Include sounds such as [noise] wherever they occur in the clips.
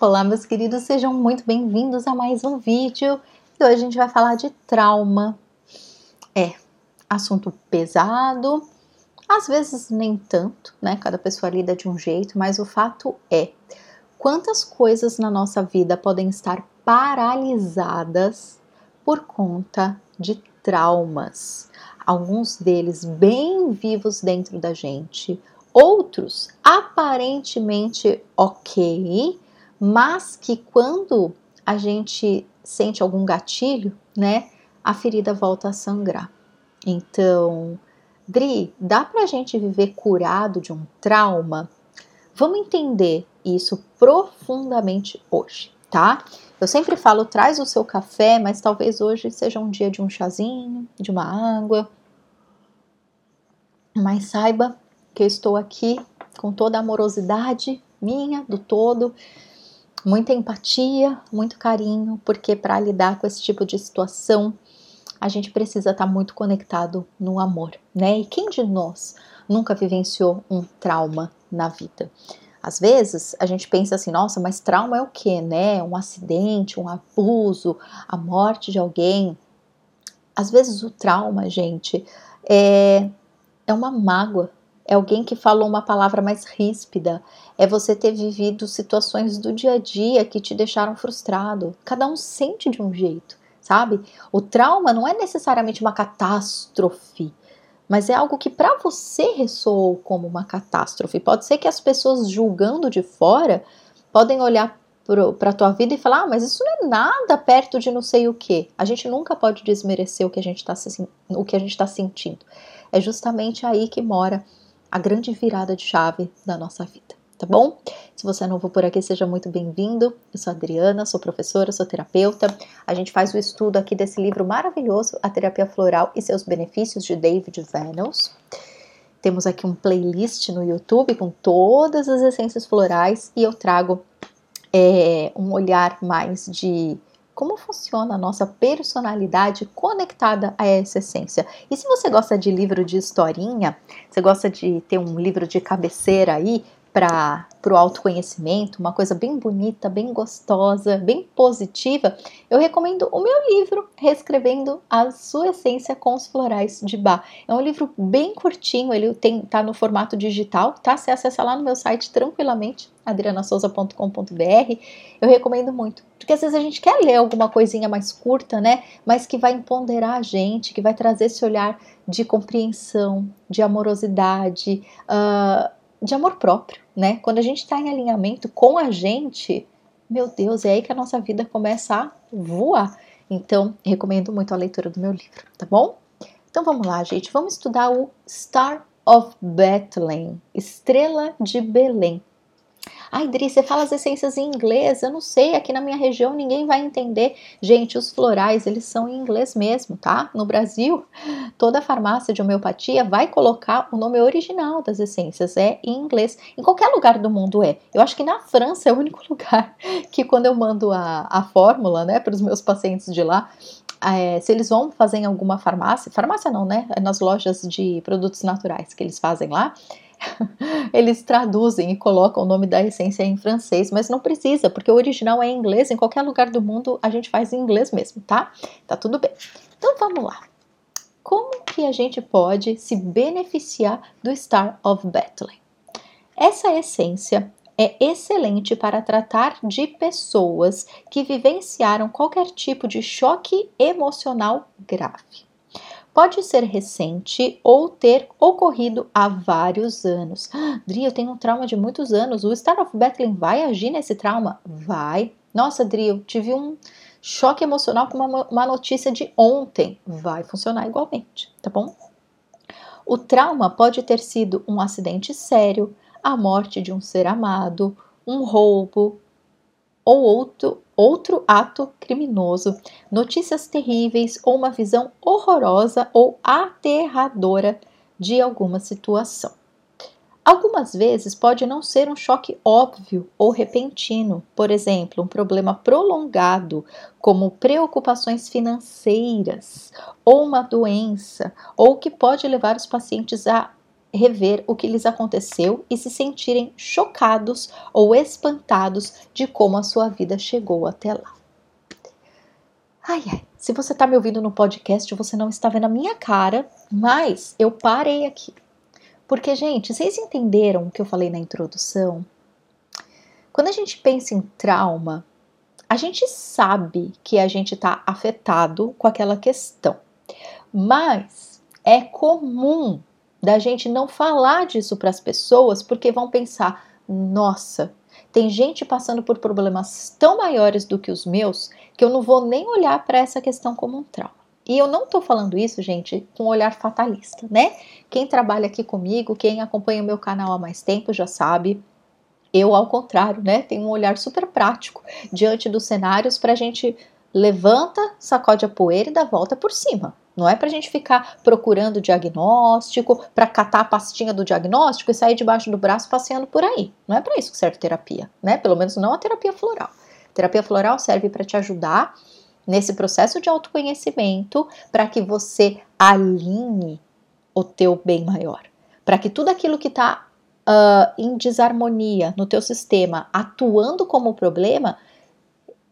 Olá, meus queridos, sejam muito bem-vindos a mais um vídeo. E hoje a gente vai falar de trauma. É, assunto pesado, às vezes nem tanto, né? Cada pessoa lida de um jeito, mas o fato é: quantas coisas na nossa vida podem estar paralisadas por conta de traumas? Alguns deles bem vivos dentro da gente, outros aparentemente ok mas que quando a gente sente algum gatilho, né, a ferida volta a sangrar. Então, Dri, dá pra gente viver curado de um trauma? Vamos entender isso profundamente hoje, tá? Eu sempre falo, traz o seu café, mas talvez hoje seja um dia de um chazinho, de uma água. Mas saiba que eu estou aqui com toda a amorosidade minha, do todo, muita empatia, muito carinho, porque para lidar com esse tipo de situação, a gente precisa estar tá muito conectado no amor, né? E quem de nós nunca vivenciou um trauma na vida? Às vezes a gente pensa assim, nossa, mas trauma é o que, né? Um acidente, um abuso, a morte de alguém. Às vezes o trauma, gente, é, é uma mágoa é alguém que falou uma palavra mais ríspida, é você ter vivido situações do dia a dia que te deixaram frustrado. Cada um sente de um jeito, sabe? O trauma não é necessariamente uma catástrofe, mas é algo que para você ressoou como uma catástrofe. Pode ser que as pessoas julgando de fora podem olhar para a tua vida e falar, ah, mas isso não é nada perto de não sei o que. A gente nunca pode desmerecer o que a gente está está sentindo. É justamente aí que mora a grande virada de chave da nossa vida, tá bom? Se você é novo por aqui, seja muito bem-vindo. Eu sou Adriana, sou professora, sou terapeuta. A gente faz o estudo aqui desse livro maravilhoso, A Terapia Floral e seus Benefícios, de David Venos. Temos aqui um playlist no YouTube com todas as essências florais e eu trago é, um olhar mais de como funciona a nossa personalidade conectada a essa essência. E se você gosta de livro de historinha, você gosta de ter um livro de cabeceira aí para o autoconhecimento, uma coisa bem bonita, bem gostosa, bem positiva, eu recomendo o meu livro Reescrevendo a Sua Essência com os Florais de Bach. É um livro bem curtinho, ele tem, tá no formato digital, tá? Você acessa lá no meu site tranquilamente, adrianasouza.com.br. Eu recomendo muito, porque às vezes a gente quer ler alguma coisinha mais curta, né? Mas que vai empoderar a gente, que vai trazer esse olhar de compreensão, de amorosidade, uh, de amor próprio, né? Quando a gente está em alinhamento com a gente, meu Deus, é aí que a nossa vida começa a voar. Então, recomendo muito a leitura do meu livro, tá bom? Então vamos lá, gente. Vamos estudar o Star of Bethlehem, Estrela de Belém. Ai, Dri, você fala as essências em inglês? Eu não sei, aqui na minha região ninguém vai entender. Gente, os florais, eles são em inglês mesmo, tá? No Brasil, toda farmácia de homeopatia vai colocar o nome original das essências, é em inglês. Em qualquer lugar do mundo é. Eu acho que na França é o único [laughs] lugar que quando eu mando a, a fórmula, né, para os meus pacientes de lá, é, se eles vão fazer em alguma farmácia, farmácia não, né? É nas lojas de produtos naturais que eles fazem lá, eles traduzem e colocam o nome da essência em francês, mas não precisa, porque o original é em inglês, em qualquer lugar do mundo a gente faz em inglês mesmo, tá? Tá tudo bem. Então vamos lá. Como que a gente pode se beneficiar do Star of Bethlehem? Essa essência é excelente para tratar de pessoas que vivenciaram qualquer tipo de choque emocional grave pode ser recente ou ter ocorrido há vários anos. Dri, eu tenho um trauma de muitos anos. O Star of Bethlehem vai agir nesse trauma? Vai. Nossa, Dri, eu tive um choque emocional com uma, uma notícia de ontem. Vai funcionar igualmente, tá bom? O trauma pode ter sido um acidente sério, a morte de um ser amado, um roubo, ou outro, outro ato criminoso, notícias terríveis ou uma visão horrorosa ou aterradora de alguma situação. Algumas vezes pode não ser um choque óbvio ou repentino, por exemplo, um problema prolongado, como preocupações financeiras, ou uma doença, ou que pode levar os pacientes a rever o que lhes aconteceu e se sentirem chocados ou espantados de como a sua vida chegou até lá. Ai, ai, se você está me ouvindo no podcast, você não está vendo a minha cara, mas eu parei aqui. Porque, gente, vocês entenderam o que eu falei na introdução? Quando a gente pensa em trauma, a gente sabe que a gente está afetado com aquela questão, mas é comum da gente não falar disso para as pessoas porque vão pensar: nossa, tem gente passando por problemas tão maiores do que os meus que eu não vou nem olhar para essa questão como um trauma. E eu não estou falando isso, gente, com um olhar fatalista, né? Quem trabalha aqui comigo, quem acompanha o meu canal há mais tempo já sabe. Eu, ao contrário, né? Tenho um olhar super prático diante dos cenários para a gente levanta, sacode a poeira e dá volta por cima. Não é para a gente ficar procurando diagnóstico, para catar a pastinha do diagnóstico e sair debaixo do braço passeando por aí. Não é para isso que serve terapia, né? Pelo menos não a terapia floral. A terapia floral serve para te ajudar nesse processo de autoconhecimento, para que você alinhe o teu bem maior, para que tudo aquilo que está uh, ah, em desarmonia no teu sistema, atuando como problema,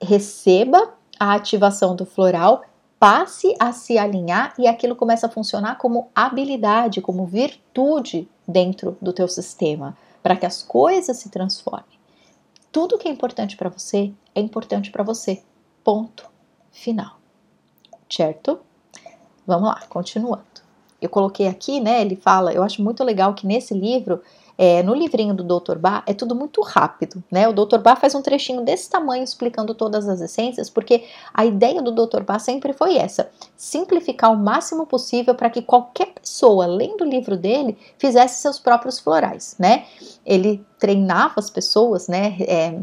receba a ativação do floral passe a se alinhar e aquilo começa a funcionar como habilidade, como virtude dentro do teu sistema, para que as coisas se transformem. Tudo que é importante para você é importante para você. Ponto final. Certo? Vamos lá, continuando. Eu coloquei aqui, né? Ele fala, eu acho muito legal que nesse livro é, no livrinho do Dr. Bach é tudo muito rápido, né? O Dr. Bach faz um trechinho desse tamanho explicando todas as essências, porque a ideia do Dr. Bach sempre foi essa: simplificar o máximo possível para que qualquer pessoa, lendo o livro dele, fizesse seus próprios florais, né? Ele treinava as pessoas, né? É,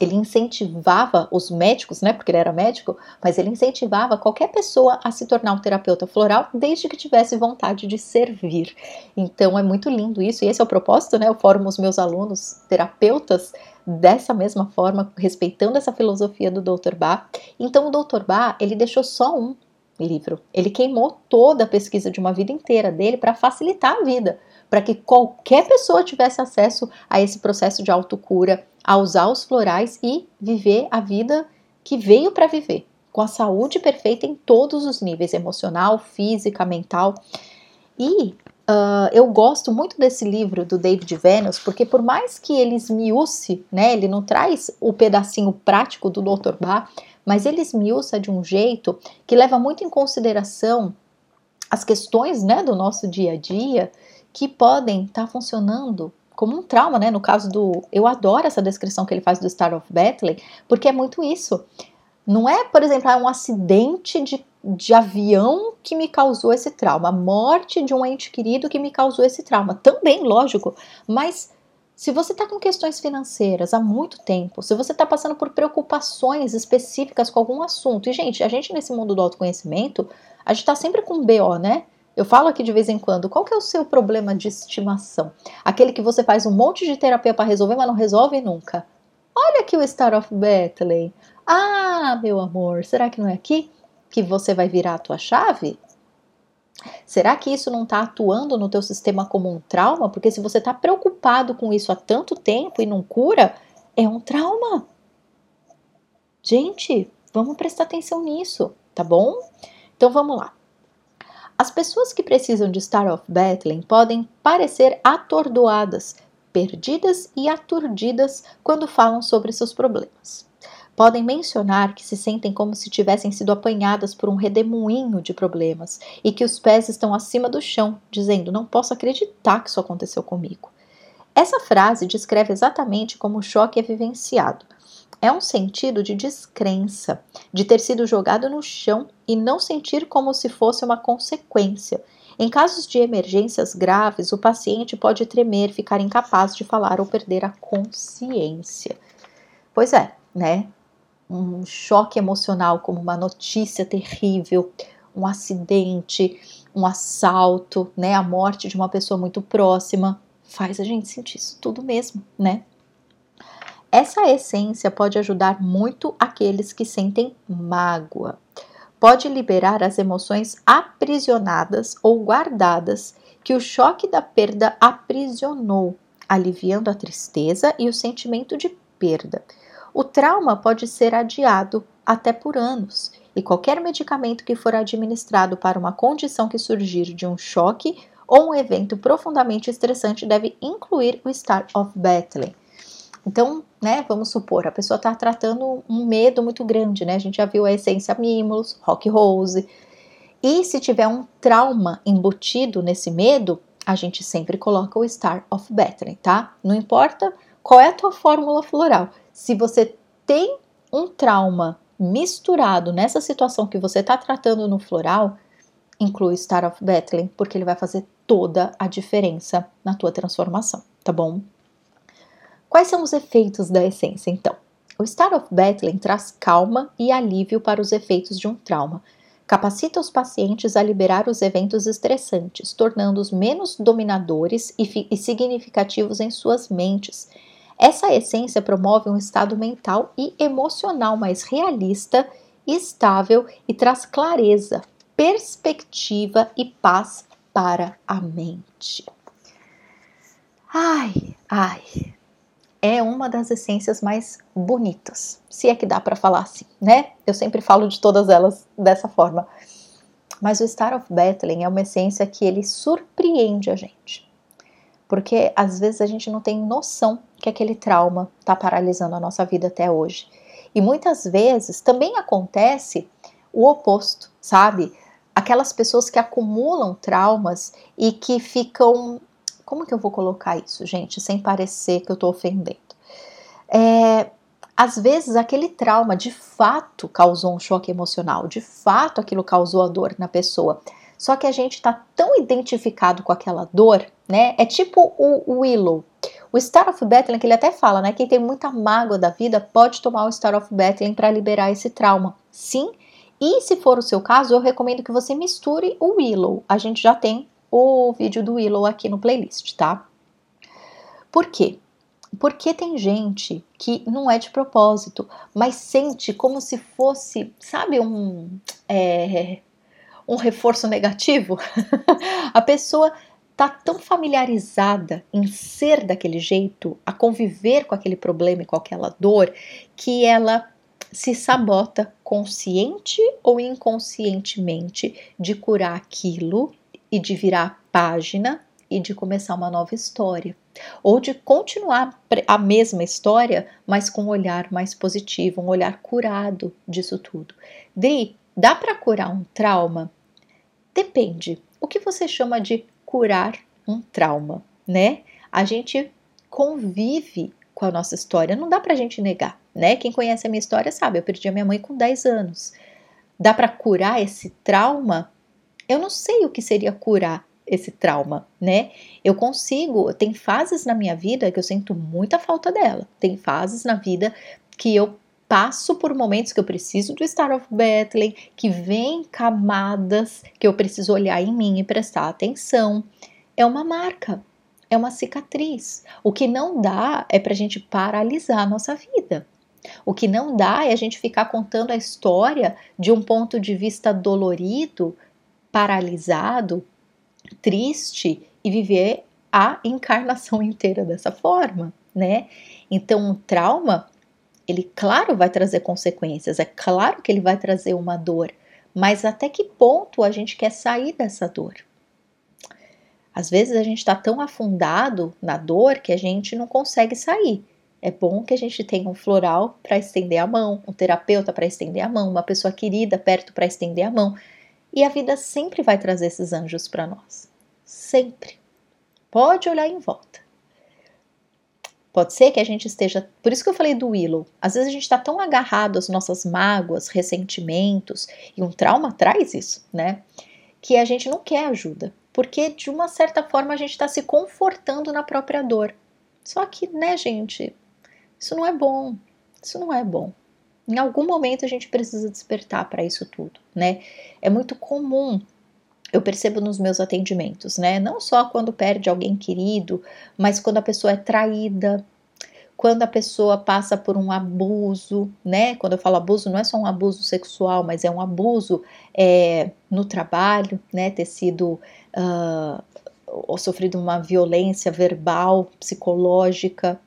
ele incentivava os médicos, né, porque ele era médico, mas ele incentivava qualquer pessoa a se tornar um terapeuta floral desde que tivesse vontade de servir. Então é muito lindo isso, e esse é o propósito, né? Eu formo os meus alunos terapeutas dessa mesma forma, respeitando essa filosofia do Dr. Bach. Então o Dr. Bach, ele deixou só um livro. Ele queimou toda a pesquisa de uma vida inteira dele para facilitar a vida, para que qualquer pessoa tivesse acesso a esse processo de autocura, a usar os florais e viver a vida que veio para viver, com a saúde perfeita em todos os níveis emocional, física, mental. E Uh, eu gosto muito desse livro do David Venus, porque por mais que ele esmiúce, né, ele não traz o pedacinho prático do Dr. Bach, mas ele esmiuça de um jeito que leva muito em consideração as questões né, do nosso dia a dia que podem estar tá funcionando como um trauma, né? No caso do. Eu adoro essa descrição que ele faz do Star of Bethlehem, porque é muito isso. Não é, por exemplo, um acidente de, de avião que me causou esse trauma, a morte de um ente querido que me causou esse trauma. Também, lógico, mas se você está com questões financeiras há muito tempo, se você está passando por preocupações específicas com algum assunto, e gente, a gente nesse mundo do autoconhecimento, a gente está sempre com BO, né? Eu falo aqui de vez em quando, qual que é o seu problema de estimação? Aquele que você faz um monte de terapia para resolver, mas não resolve nunca. Olha aqui o Star of Bethlehem. Ah, meu amor, será que não é aqui que você vai virar a tua chave? Será que isso não está atuando no teu sistema como um trauma? Porque se você está preocupado com isso há tanto tempo e não cura, é um trauma. Gente, vamos prestar atenção nisso, tá bom? Então vamos lá. As pessoas que precisam de Star of Bethlehem podem parecer atordoadas, perdidas e aturdidas quando falam sobre seus problemas. Podem mencionar que se sentem como se tivessem sido apanhadas por um redemoinho de problemas e que os pés estão acima do chão, dizendo: Não posso acreditar que isso aconteceu comigo. Essa frase descreve exatamente como o choque é vivenciado é um sentido de descrença, de ter sido jogado no chão e não sentir como se fosse uma consequência. Em casos de emergências graves, o paciente pode tremer, ficar incapaz de falar ou perder a consciência. Pois é, né? Um choque emocional, como uma notícia terrível, um acidente, um assalto, né? A morte de uma pessoa muito próxima, faz a gente sentir isso tudo mesmo, né? Essa essência pode ajudar muito aqueles que sentem mágoa. Pode liberar as emoções aprisionadas ou guardadas que o choque da perda aprisionou, aliviando a tristeza e o sentimento de perda. O trauma pode ser adiado até por anos, e qualquer medicamento que for administrado para uma condição que surgir de um choque ou um evento profundamente estressante deve incluir o Star of Battling. Então, né, vamos supor, a pessoa está tratando um medo muito grande, né? A gente já viu a essência Mimulus, Rock Rose. E se tiver um trauma embutido nesse medo, a gente sempre coloca o Star of Battling, tá? Não importa qual é a tua fórmula floral. Se você tem um trauma misturado nessa situação que você está tratando no floral, inclui Star of Battling, porque ele vai fazer toda a diferença na tua transformação, tá bom? Quais são os efeitos da essência, então? O Star of Battling traz calma e alívio para os efeitos de um trauma. Capacita os pacientes a liberar os eventos estressantes, tornando-os menos dominadores e, e significativos em suas mentes. Essa essência promove um estado mental e emocional mais realista, estável e traz clareza, perspectiva e paz para a mente. Ai, ai, é uma das essências mais bonitas, se é que dá para falar assim, né? Eu sempre falo de todas elas dessa forma. Mas o Star of Battling é uma essência que ele surpreende a gente. Porque às vezes a gente não tem noção que aquele trauma está paralisando a nossa vida até hoje. E muitas vezes também acontece o oposto, sabe? Aquelas pessoas que acumulam traumas e que ficam como que eu vou colocar isso, gente, sem parecer que eu estou ofendendo? É, às vezes aquele trauma de fato causou um choque emocional, de fato aquilo causou a dor na pessoa. Só que a gente está tão identificado com aquela dor, né? É tipo o Willow. O Star of Battling, que ele até fala, né? Quem tem muita mágoa da vida pode tomar o Star of Battling para liberar esse trauma. Sim. E se for o seu caso, eu recomendo que você misture o Willow. A gente já tem o vídeo do Willow aqui no playlist, tá? Por quê? Porque tem gente que não é de propósito, mas sente como se fosse, sabe, um, é, um reforço negativo. [laughs] a pessoa tá tão familiarizada em ser daquele jeito, a conviver com aquele problema e com aquela dor, que ela se sabota consciente ou inconscientemente de curar aquilo e de virar a página e de começar uma nova história. Ou de continuar a mesma história, mas com um olhar mais positivo, um olhar curado disso tudo. Daí, dá para curar um trauma? Depende. O que você chama de curar um trauma, né? A gente convive com a nossa história, não dá pra gente negar, né? Quem conhece a minha história sabe, eu perdi a minha mãe com 10 anos. Dá para curar esse trauma? Eu não sei o que seria curar esse trauma, né? Eu consigo, tem fases na minha vida que eu sinto muita falta dela. Tem fases na vida que eu passo por momentos que eu preciso do Star of Battling, que vem camadas que eu preciso olhar em mim e prestar atenção. É uma marca, é uma cicatriz. O que não dá é para a gente paralisar a nossa vida. O que não dá é a gente ficar contando a história de um ponto de vista dolorido paralisado, triste e viver a encarnação [laughs] inteira dessa forma, né? Então, o trauma, ele, claro, vai trazer consequências, é claro que ele vai trazer uma dor, mas até que ponto a gente quer sair dessa dor? Às vezes a gente está tão afundado na dor que a gente não consegue sair. É bom que a gente tenha um floral para estender a mão, um terapeuta para estender a mão, uma pessoa querida perto para estender a mão. E a vida sempre vai trazer esses anjos para nós. Sempre. Pode olhar em volta. Pode ser que a gente esteja. Por isso que eu falei do Willow. Às vezes a gente está tão agarrado às nossas mágoas, ressentimentos, e um trauma traz isso, né? Que a gente não quer ajuda. Porque de uma certa forma a gente está se confortando na própria dor. Só que, né, gente, isso não é bom. Isso não é bom. Em algum momento a gente precisa despertar para isso tudo, né? É muito comum eu percebo nos meus atendimentos, né? Não só quando perde alguém querido, mas quando a pessoa é traída, quando a pessoa passa por um abuso, né? Quando eu falo abuso, não é só um abuso sexual, mas é um abuso é, no trabalho, né? Ter sido uh, ou sofrido uma violência verbal, psicológica,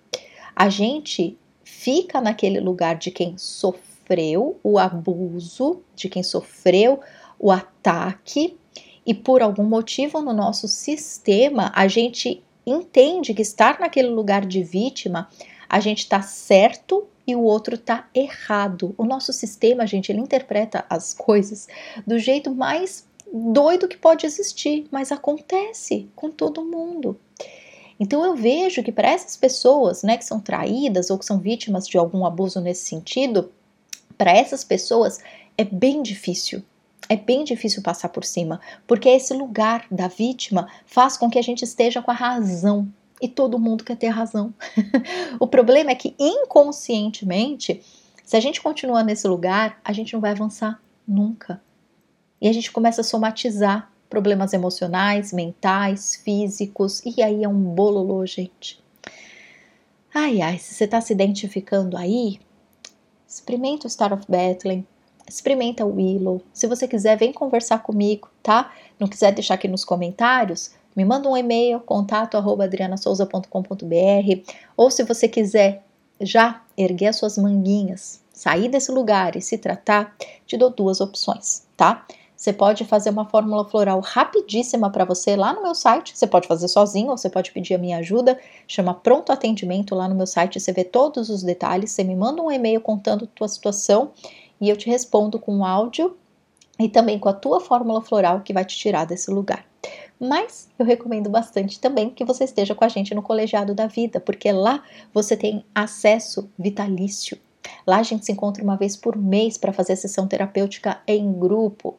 a gente fica naquele lugar de quem sofreu o abuso, de quem sofreu o ataque, e por algum motivo no nosso sistema a gente entende que estar naquele lugar de vítima, a gente está certo e o outro está errado. O nosso sistema, gente, ele interpreta as coisas do jeito mais doido que pode existir, mas acontece com todo mundo. Então eu vejo que para essas pessoas, né, que são traídas ou que são vítimas de algum abuso nesse sentido, para essas pessoas é bem difícil. É bem difícil passar por cima, porque esse lugar da vítima faz com que a gente esteja com a razão e todo mundo quer ter razão. [laughs] o problema é que inconscientemente, se a gente continua nesse lugar, a gente não vai avançar nunca. E a gente começa a somatizar problemas emocionais, mentais, físicos, e aí é um bololô, gente. Ai, ai, se você está se identificando aí, experimenta o Star of Bethlehem, experimenta o Willow. Se você quiser, vem conversar comigo, tá? Não quiser deixar aqui nos comentários, me manda um e-mail, contato arroba adrianasouza.com.br ou se você quiser já erguer as suas manguinhas, sair desse lugar e se tratar, te dou duas opções, tá? Você pode fazer uma fórmula floral rapidíssima para você lá no meu site. Você pode fazer sozinho ou você pode pedir a minha ajuda. Chama Pronto Atendimento lá no meu site. Você vê todos os detalhes. Você me manda um e-mail contando tua situação e eu te respondo com um áudio e também com a tua fórmula floral que vai te tirar desse lugar. Mas eu recomendo bastante também que você esteja com a gente no Colegiado da Vida, porque lá você tem acesso vitalício. Lá a gente se encontra uma vez por mês para fazer a sessão terapêutica em grupo.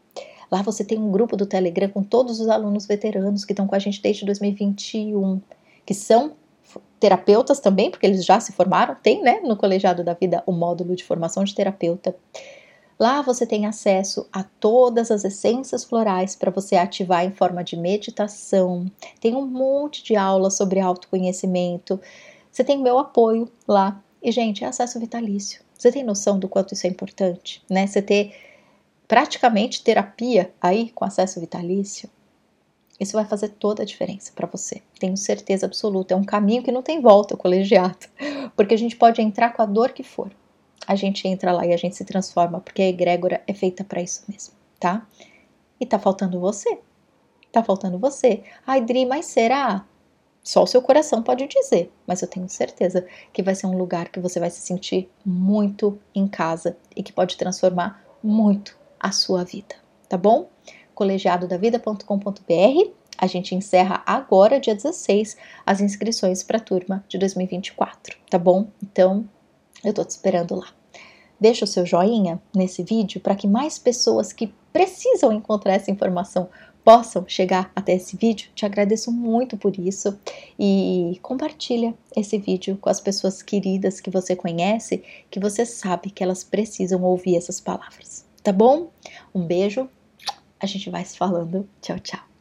Lá você tem um grupo do Telegram com todos os alunos veteranos que estão com a gente desde 2021, que são terapeutas também, porque eles já se formaram, tem, né, no Colegiado da Vida o módulo de formação de terapeuta. Lá você tem acesso a todas as essências florais para você ativar em forma de meditação. Tem um monte de aulas sobre autoconhecimento. Você tem meu apoio lá. E, gente, é acesso vitalício. Você tem noção do quanto isso é importante, né? Você ter praticamente terapia aí com acesso vitalício, isso vai fazer toda a diferença para você. Tenho certeza absoluta. É um caminho que não tem volta, o colegiado, [laughs] porque a gente pode entrar com a dor que for. A gente entra lá e a gente se transforma, porque a egrégora é feita para isso mesmo, tá? E tá faltando você. Tá faltando você. Ai, Dri, mas será? Só o seu coração pode dizer, mas eu tenho certeza que vai ser um lugar que você vai se sentir muito em casa e que pode transformar muito a sua vida, tá bom? colegiadodavida.com.br. A gente encerra agora, dia 16, as inscrições para a turma de 2024, tá bom? Então, eu tô te esperando lá. Deixa o seu joinha nesse vídeo para que mais pessoas que precisam encontrar essa informação possam chegar até esse vídeo. Te agradeço muito por isso e compartilha esse vídeo com as pessoas queridas que você conhece, que você sabe que elas precisam ouvir essas palavras tá bom? Um beijo, a gente vai se falando. Tchau, tchau.